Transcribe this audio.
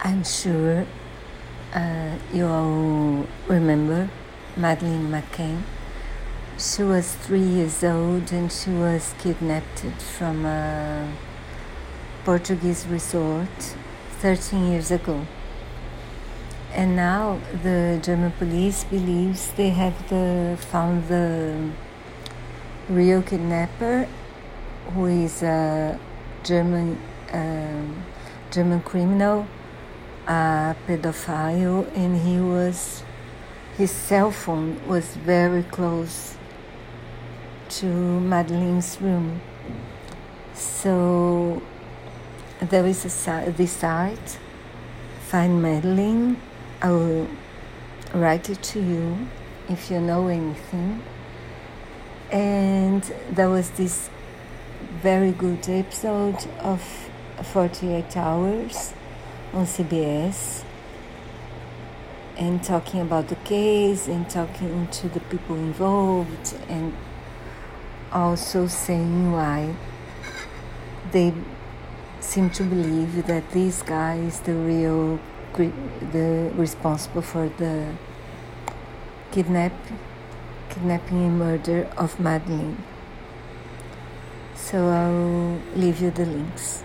I'm sure uh, you all remember Madeleine McCann. She was three years old and she was kidnapped from a Portuguese resort 13 years ago. And now the German police believes they have the, found the real kidnapper, who is a German uh, German criminal a pedophile and he was his cell phone was very close to Madeleine's room. So there is a this site, Find Madeleine. I will write it to you if you know anything. And there was this very good episode of 48 Hours on CBS and talking about the case and talking to the people involved and also saying why they seem to believe that this guy is the real the responsible for the kidnap kidnapping and murder of Madeleine. So I'll leave you the links.